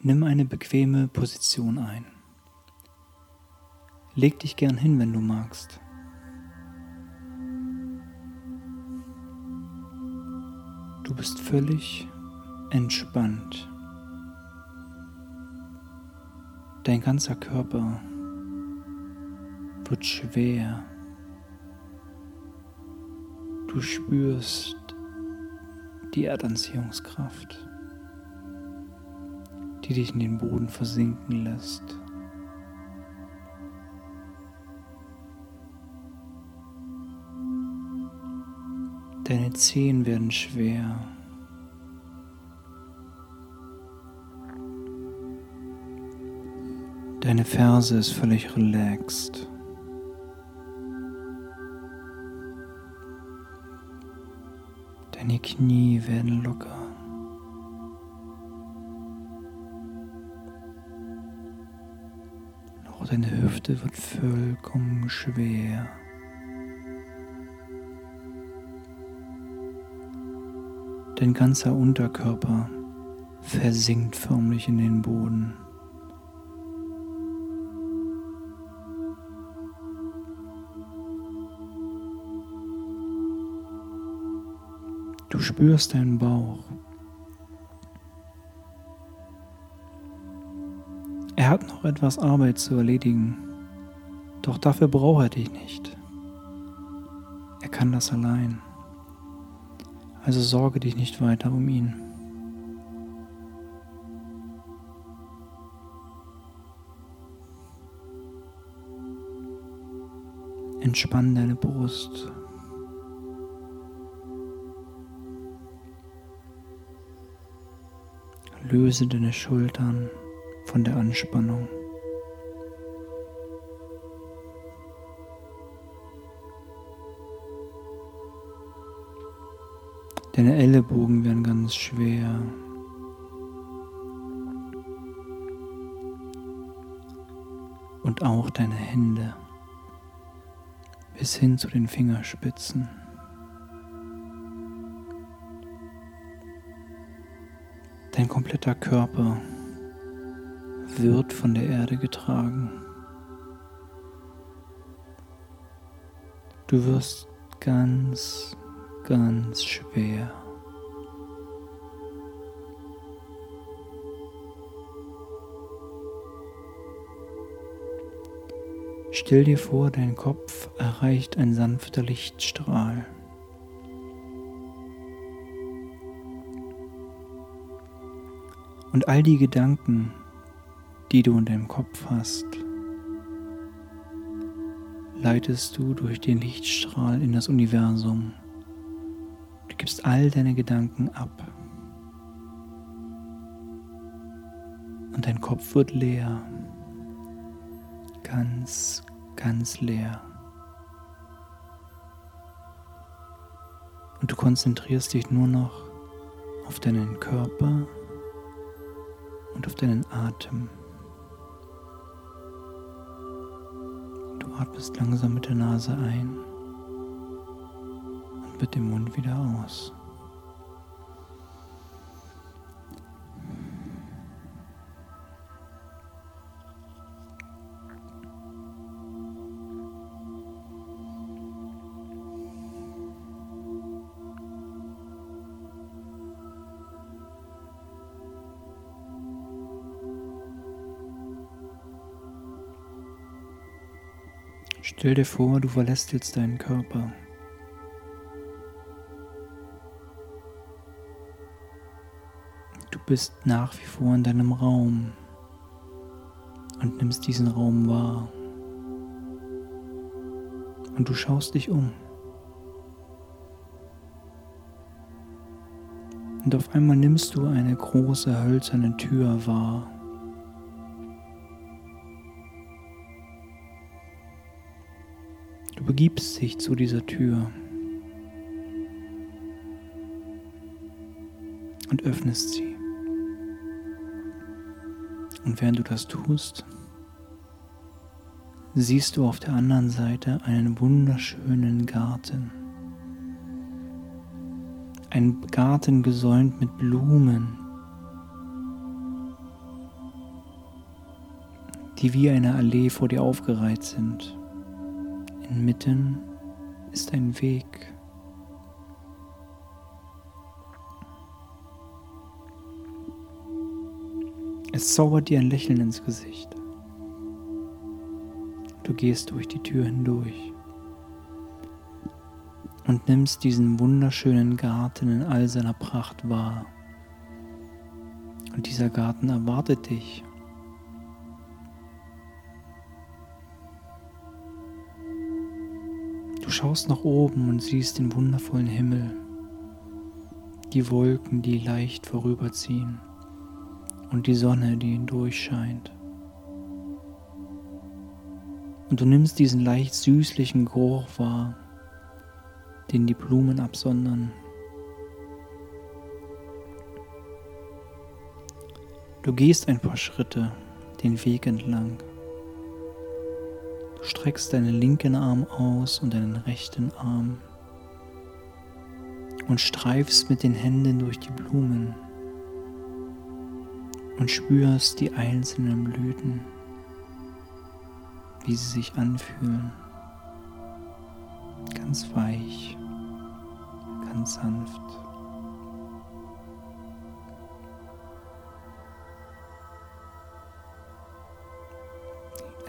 Nimm eine bequeme Position ein. Leg dich gern hin, wenn du magst. Du bist völlig entspannt. Dein ganzer Körper wird schwer. Du spürst die Erdanziehungskraft die dich in den Boden versinken lässt. Deine Zehen werden schwer. Deine Ferse ist völlig relaxed. Deine Knie werden locker. Hüfte wird vollkommen schwer. Dein ganzer Unterkörper versinkt förmlich in den Boden. Du spürst deinen Bauch. Er hat noch etwas Arbeit zu erledigen, doch dafür braucht er dich nicht. Er kann das allein. Also sorge dich nicht weiter um ihn. Entspann deine Brust. Löse deine Schultern von der Anspannung. Deine Ellenbogen werden ganz schwer. Und auch deine Hände bis hin zu den Fingerspitzen. Dein kompletter Körper wird von der Erde getragen. Du wirst ganz, ganz schwer. Stell dir vor, dein Kopf erreicht ein sanfter Lichtstrahl. Und all die Gedanken, die du in deinem Kopf hast, leitest du durch den Lichtstrahl in das Universum. Du gibst all deine Gedanken ab. Und dein Kopf wird leer. Ganz, ganz leer. Und du konzentrierst dich nur noch auf deinen Körper und auf deinen Atem. atmest langsam mit der Nase ein mit dem Mund wieder aus. Stell dir vor, du verlässt jetzt deinen Körper. Bist nach wie vor in deinem Raum und nimmst diesen Raum wahr. Und du schaust dich um. Und auf einmal nimmst du eine große hölzerne Tür wahr. begibst dich zu dieser Tür und öffnest sie. Und während du das tust, siehst du auf der anderen Seite einen wunderschönen Garten. Ein Garten gesäumt mit Blumen. die wie eine Allee vor dir aufgereiht sind. Inmitten ist ein Weg. Es zaubert dir ein Lächeln ins Gesicht. Du gehst durch die Tür hindurch und nimmst diesen wunderschönen Garten in all seiner Pracht wahr. Und dieser Garten erwartet dich. Du schaust nach oben und siehst den wundervollen Himmel, die Wolken, die leicht vorüberziehen und die Sonne, die hindurchscheint. Und du nimmst diesen leicht süßlichen Geruch wahr den die Blumen absondern. Du gehst ein paar Schritte den Weg entlang. Du streckst deinen linken Arm aus und deinen rechten Arm und streifst mit den Händen durch die Blumen und spürst die einzelnen Blüten, wie sie sich anfühlen ganz weich, ganz sanft.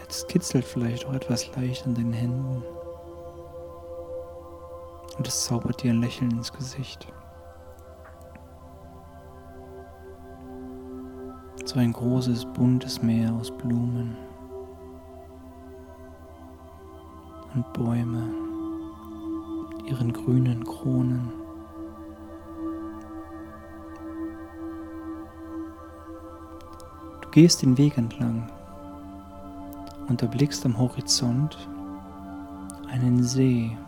Es kitzelt vielleicht auch etwas leicht an den Händen und es zaubert dir ein Lächeln ins Gesicht. So ein großes, buntes Meer aus Blumen und Bäume ihren grünen Kronen. Du gehst den Weg entlang und erblickst am Horizont einen See.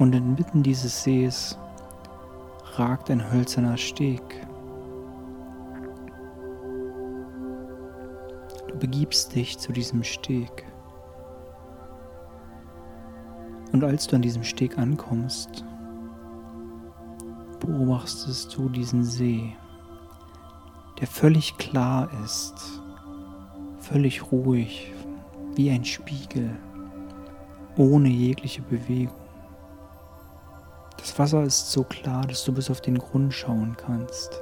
Und inmitten dieses Sees ragt ein hölzerner Steg. Du begibst dich zu diesem Steg. Und als du an diesem Steg ankommst, beobachtest du diesen See, der völlig klar ist, völlig ruhig, wie ein Spiegel, ohne jegliche Bewegung. Das Wasser ist so klar, dass du bis auf den Grund schauen kannst.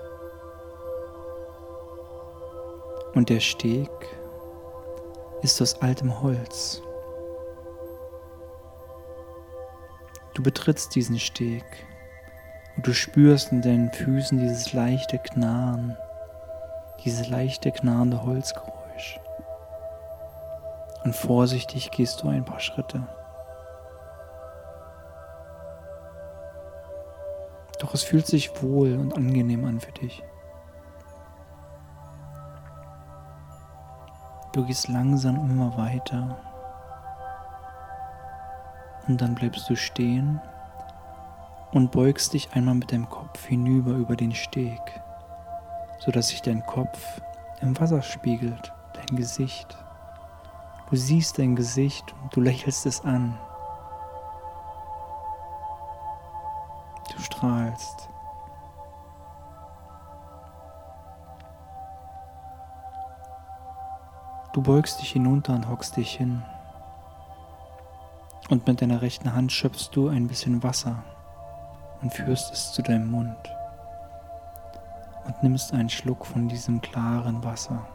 Und der Steg ist aus altem Holz. Du betrittst diesen Steg und du spürst in deinen Füßen dieses leichte Knarren, dieses leichte knarrende Holzgeräusch. Und vorsichtig gehst du ein paar Schritte. Doch es fühlt sich wohl und angenehm an für dich. Du gehst langsam immer weiter und dann bleibst du stehen und beugst dich einmal mit dem Kopf hinüber über den Steg, sodass sich dein Kopf im Wasser spiegelt, dein Gesicht. Du siehst dein Gesicht und du lächelst es an. Strahlst. Du beugst dich hinunter und hockst dich hin. Und mit deiner rechten Hand schöpfst du ein bisschen Wasser und führst es zu deinem Mund und nimmst einen Schluck von diesem klaren Wasser.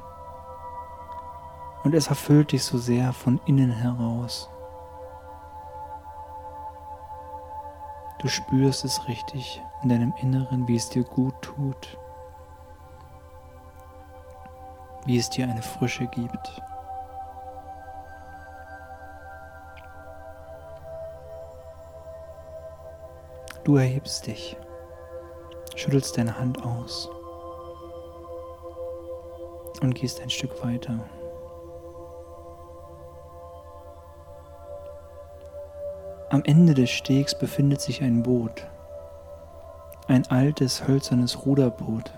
Und es erfüllt dich so sehr von innen heraus. Du spürst es richtig in deinem Inneren, wie es dir gut tut, wie es dir eine Frische gibt. Du erhebst dich, schüttelst deine Hand aus und gehst ein Stück weiter. Am Ende des Stegs befindet sich ein Boot, ein altes hölzernes Ruderboot.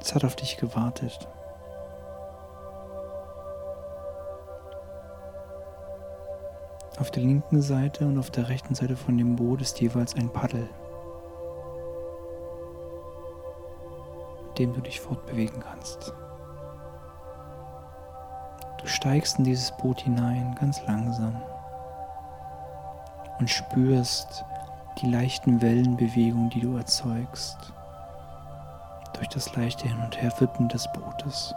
Es hat auf dich gewartet. Auf der linken Seite und auf der rechten Seite von dem Boot ist jeweils ein Paddel. dem du dich fortbewegen kannst. Du steigst in dieses Boot hinein, ganz langsam, und spürst die leichten Wellenbewegungen, die du erzeugst, durch das leichte Hin- und Herwippen des Bootes.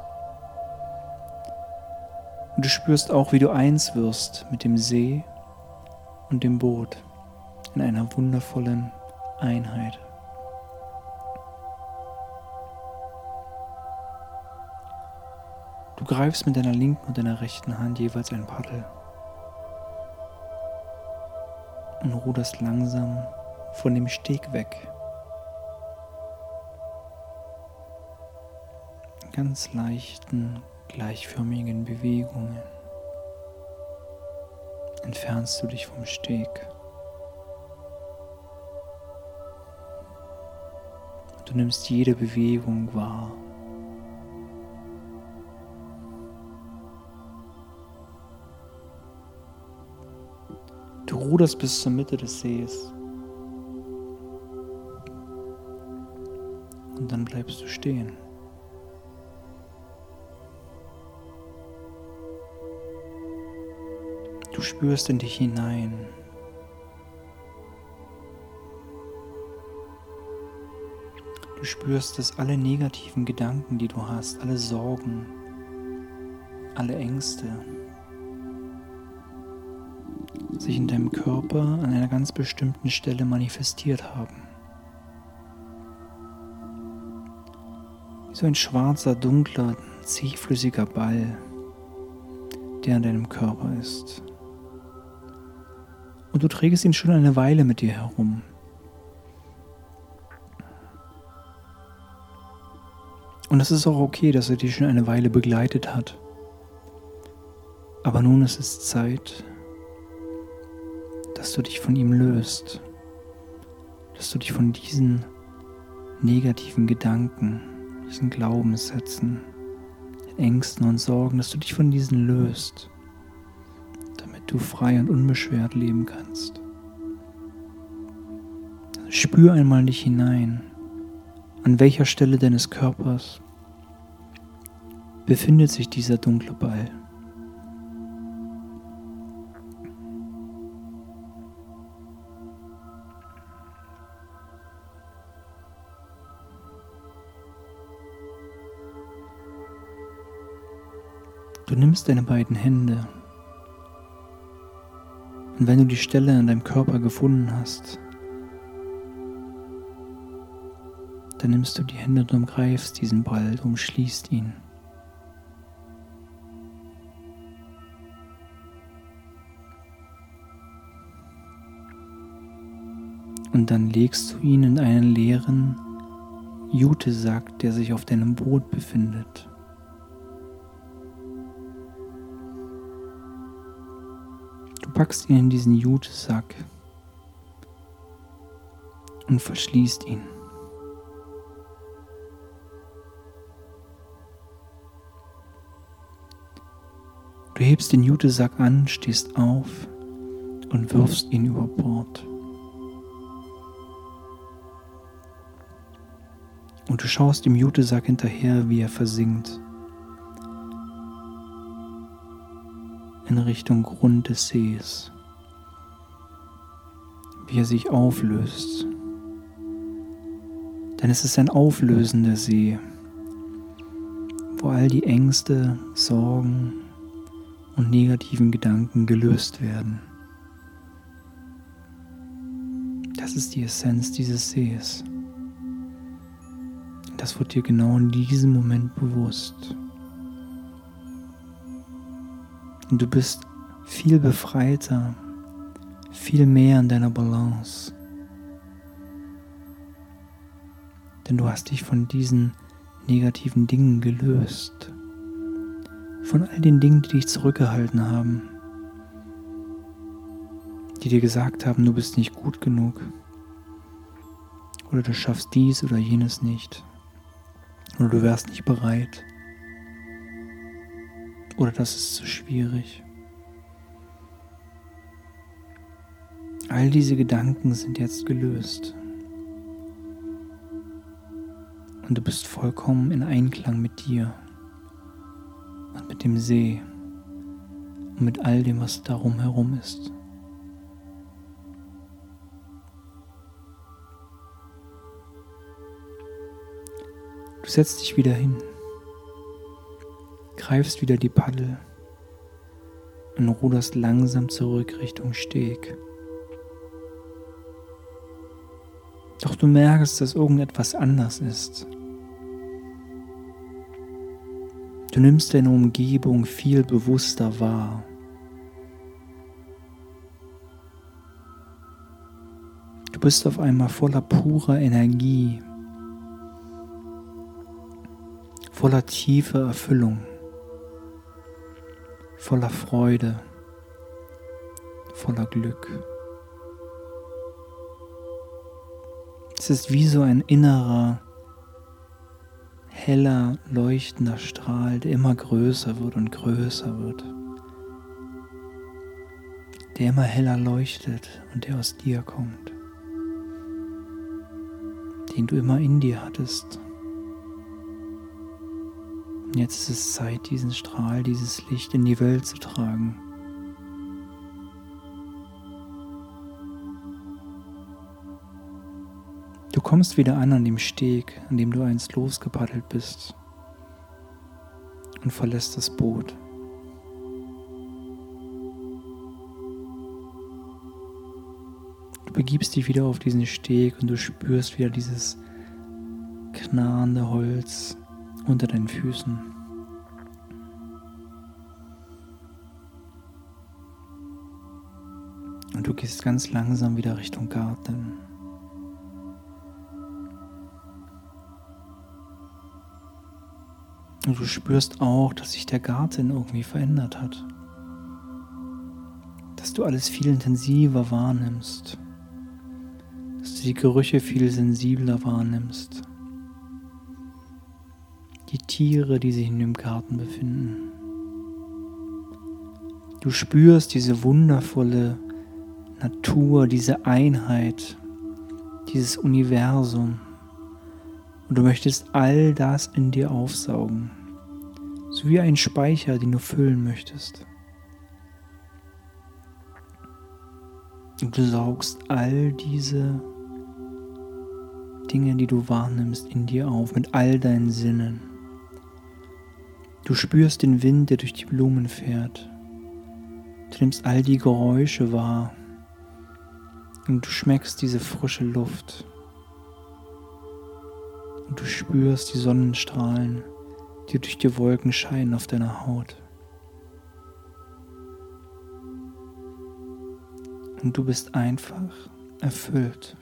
Und du spürst auch, wie du eins wirst mit dem See und dem Boot in einer wundervollen Einheit. Du greifst mit deiner linken und deiner rechten Hand jeweils ein Paddel und ruderst langsam von dem Steg weg. Ganz leichten, gleichförmigen Bewegungen entfernst du dich vom Steg. Du nimmst jede Bewegung wahr. Du ruderst bis zur Mitte des Sees. Und dann bleibst du stehen. Du spürst in dich hinein. Du spürst, dass alle negativen Gedanken, die du hast, alle Sorgen, alle Ängste, sich in deinem Körper an einer ganz bestimmten Stelle manifestiert haben. Wie so ein schwarzer, dunkler, zähflüssiger Ball, der an deinem Körper ist. Und du trägst ihn schon eine Weile mit dir herum. Und es ist auch okay, dass er dich schon eine Weile begleitet hat. Aber nun ist es Zeit, dass du dich von ihm löst, dass du dich von diesen negativen Gedanken, diesen Glaubenssätzen, Ängsten und Sorgen, dass du dich von diesen löst, damit du frei und unbeschwert leben kannst. Spür einmal in dich hinein, an welcher Stelle deines Körpers befindet sich dieser dunkle Ball. Nimmst deine beiden Hände und wenn du die Stelle an deinem Körper gefunden hast, dann nimmst du die Hände und umgreifst diesen Ball, umschließt ihn. Und dann legst du ihn in einen leeren Jutesack, der sich auf deinem Boot befindet. Packst ihn in diesen Jutesack und verschließt ihn. Du hebst den Jutesack an, stehst auf und wirfst ihn über Bord. Und du schaust dem Jutesack hinterher, wie er versinkt. In Richtung Grund des Sees, wie er sich auflöst. Denn es ist ein auflösender See, wo all die Ängste, Sorgen und negativen Gedanken gelöst werden. Das ist die Essenz dieses Sees. Das wird dir genau in diesem Moment bewusst. Und du bist viel befreiter, viel mehr in deiner Balance. Denn du hast dich von diesen negativen Dingen gelöst. Von all den Dingen, die dich zurückgehalten haben. Die dir gesagt haben, du bist nicht gut genug. Oder du schaffst dies oder jenes nicht. Oder du wärst nicht bereit. Oder das ist zu schwierig. All diese Gedanken sind jetzt gelöst. Und du bist vollkommen in Einklang mit dir und mit dem See und mit all dem, was darum herum ist. Du setzt dich wieder hin, greifst wieder die Paddel und ruderst langsam zurück Richtung Steg. Doch du merkst, dass irgendetwas anders ist. Du nimmst deine Umgebung viel bewusster wahr. Du bist auf einmal voller purer Energie, voller tiefer Erfüllung, voller Freude, voller Glück. Es ist wie so ein innerer heller, leuchtender Strahl, der immer größer wird und größer wird. Der immer heller leuchtet und der aus dir kommt. Den du immer in dir hattest. Jetzt ist es Zeit, diesen Strahl, dieses Licht in die Welt zu tragen. Du kommst wieder an an dem Steg, an dem du einst losgepaddelt bist und verlässt das Boot. Du begibst dich wieder auf diesen Steg und du spürst wieder dieses knarrende Holz unter deinen Füßen. Und du gehst ganz langsam wieder Richtung Garten. Und du spürst auch, dass sich der Garten irgendwie verändert hat. Dass du alles viel intensiver wahrnimmst. Dass du die Gerüche viel sensibler wahrnimmst. Die Tiere, die sich in dem Garten befinden. Du spürst diese wundervolle Natur, diese Einheit, dieses Universum. Und du möchtest all das in dir aufsaugen. So wie ein Speicher, den du füllen möchtest. Und du saugst all diese Dinge, die du wahrnimmst, in dir auf, mit all deinen Sinnen. Du spürst den Wind, der durch die Blumen fährt. Du nimmst all die Geräusche wahr. Und du schmeckst diese frische Luft und du spürst die Sonnenstrahlen, die durch die Wolken scheinen auf deiner Haut. Und du bist einfach erfüllt.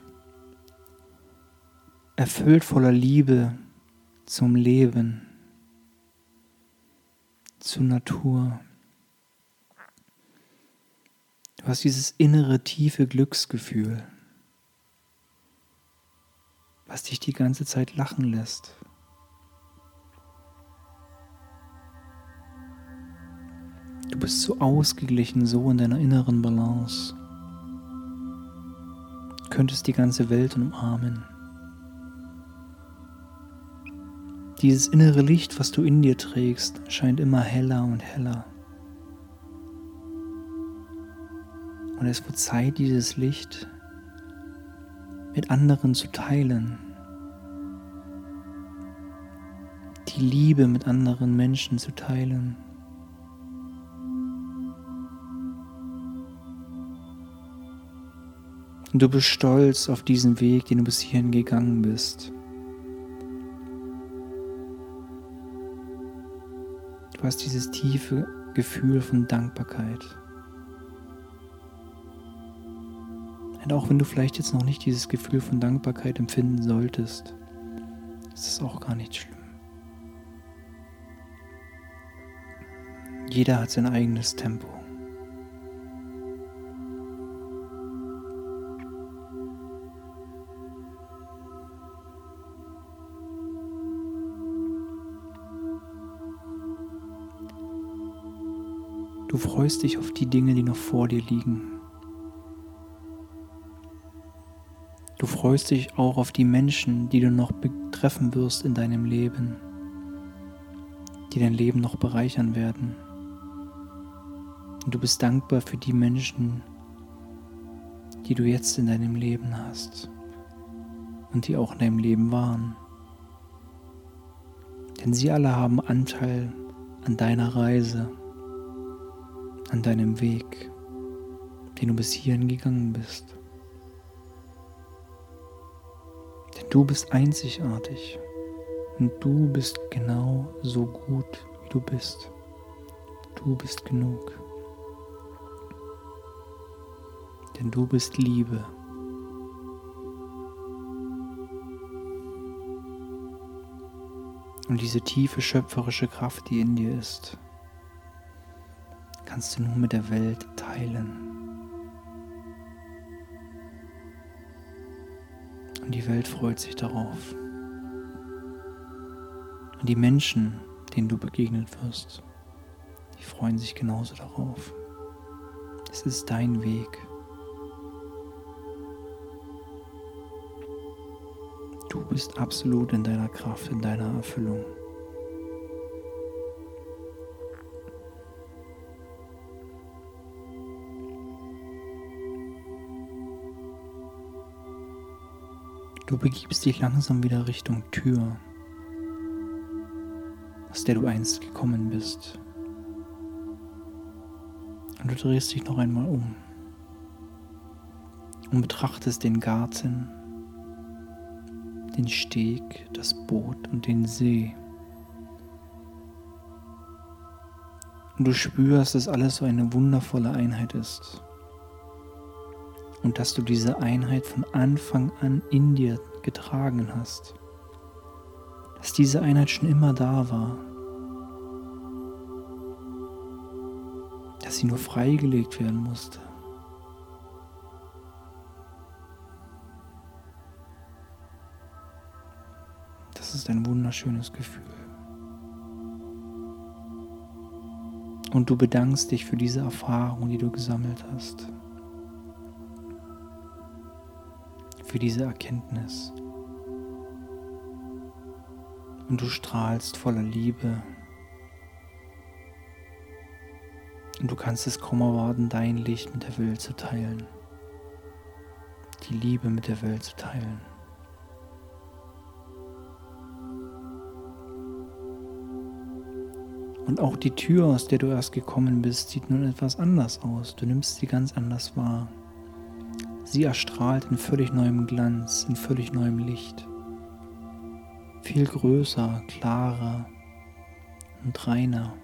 Erfüllt voller Liebe zum Leben, zur Natur. Du hast dieses innere tiefe Glücksgefühl was dich die ganze Zeit lachen lässt. Du bist so ausgeglichen, so in deiner inneren Balance. Du könntest die ganze Welt umarmen. Dieses innere Licht, was du in dir trägst, scheint immer heller und heller. Und es wird Zeit, dieses Licht mit anderen zu teilen. Die Liebe mit anderen Menschen zu teilen. Und du bist stolz auf diesen Weg, den du bis hierhin gegangen bist. Du hast dieses tiefe Gefühl von Dankbarkeit. Und auch wenn du vielleicht jetzt noch nicht dieses Gefühl von Dankbarkeit empfinden solltest, ist es auch gar nicht schlimm. Jeder hat sein eigenes Tempo. Freust dich auf die Dinge, die noch vor dir liegen. freust dich auch auf die Menschen, die du noch treffen wirst in deinem Leben, die dein Leben noch bereichern werden. Und du bist dankbar für die Menschen, die du jetzt in deinem Leben hast und die auch in deinem Leben waren. Denn sie alle haben Anteil an deiner Reise, an deinem Weg, den du bis hierhin gegangen bist. Denn du bist einzigartig und du bist genau so gut, wie du bist. Du bist genug. Denn du bist Liebe. Und diese tiefe schöpferische Kraft, die in dir ist, kannst du nur mit der Welt teilen. Und die Welt freut sich darauf. Und die Menschen, denen du begegnet wirst, die freuen sich genauso darauf. Es ist dein Weg. Du bist absolut in deiner Kraft, in deiner Erfüllung. Du begibst dich langsam wieder Richtung Tür, aus der du einst gekommen bist. Und du drehst dich noch einmal um und betrachtest den Garten den Steg, das Boot und den See. Und du spürst, dass alles so eine wundervolle Einheit ist. Und dass du diese Einheit von Anfang an in dir getragen hast. Dass diese Einheit schon immer da war. Dass sie nur freigelegt werden musste. ist ein wunderschönes Gefühl. Und du bedankst dich für diese Erfahrung, die du gesammelt hast. Für diese Erkenntnis. Und du strahlst voller Liebe. Und du kannst es kaum erwarten, dein Licht mit der Welt zu teilen. Die Liebe mit der Welt zu teilen. Und auch die Tür, aus der du erst gekommen bist, sieht nun etwas anders aus. Du nimmst sie ganz anders wahr. Sie erstrahlt in völlig neuem Glanz, in völlig neuem Licht. Viel größer, klarer und reiner.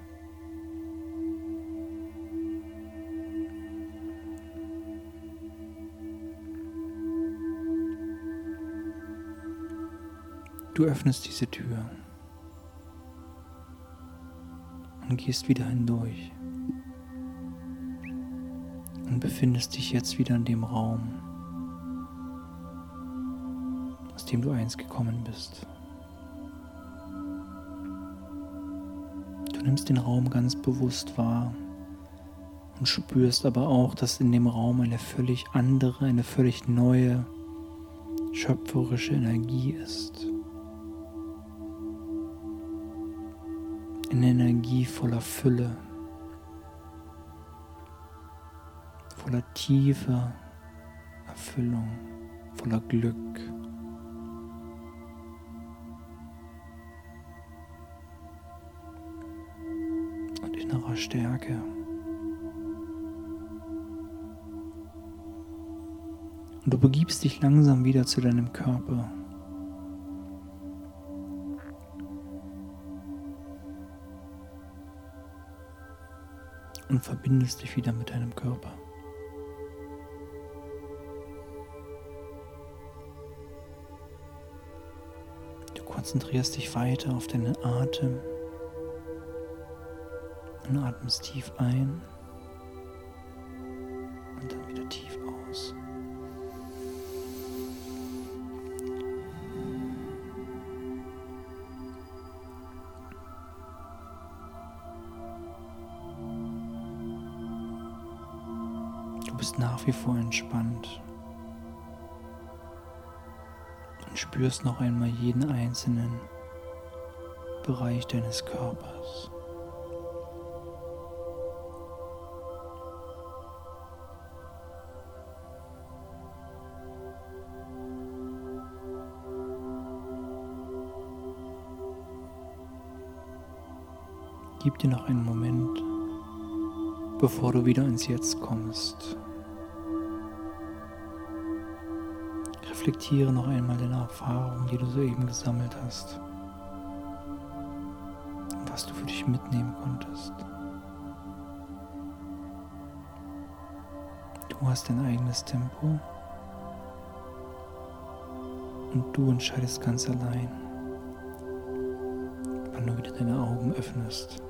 Du öffnest diese Tür und gehst wieder hindurch und befindest dich jetzt wieder in dem Raum, aus dem du einst gekommen bist. Du nimmst den Raum ganz bewusst wahr und spürst aber auch, dass in dem Raum eine völlig andere, eine völlig neue, schöpferische Energie ist. in Energie voller Fülle, voller tiefer Erfüllung, voller Glück. Und innerer Stärke. Und du begibst dich langsam wieder zu deinem Körper. und verbindest dich wieder mit deinem Körper. Konzentrierst dich weiter auf deinen Atem und atmest tief ein spürst noch einmal jeden einzelnen Bereich deines Körpers. Gib dir noch einen Moment, bevor du wieder ins Jetzt kommst. Reflektiere noch einmal deine Erfahrungen, die du soeben gesammelt hast. Was du für dich mitnehmen konntest. Du hast dein eigenes Tempo und du entscheidest ganz allein, wann du wieder deine Augen öffnest.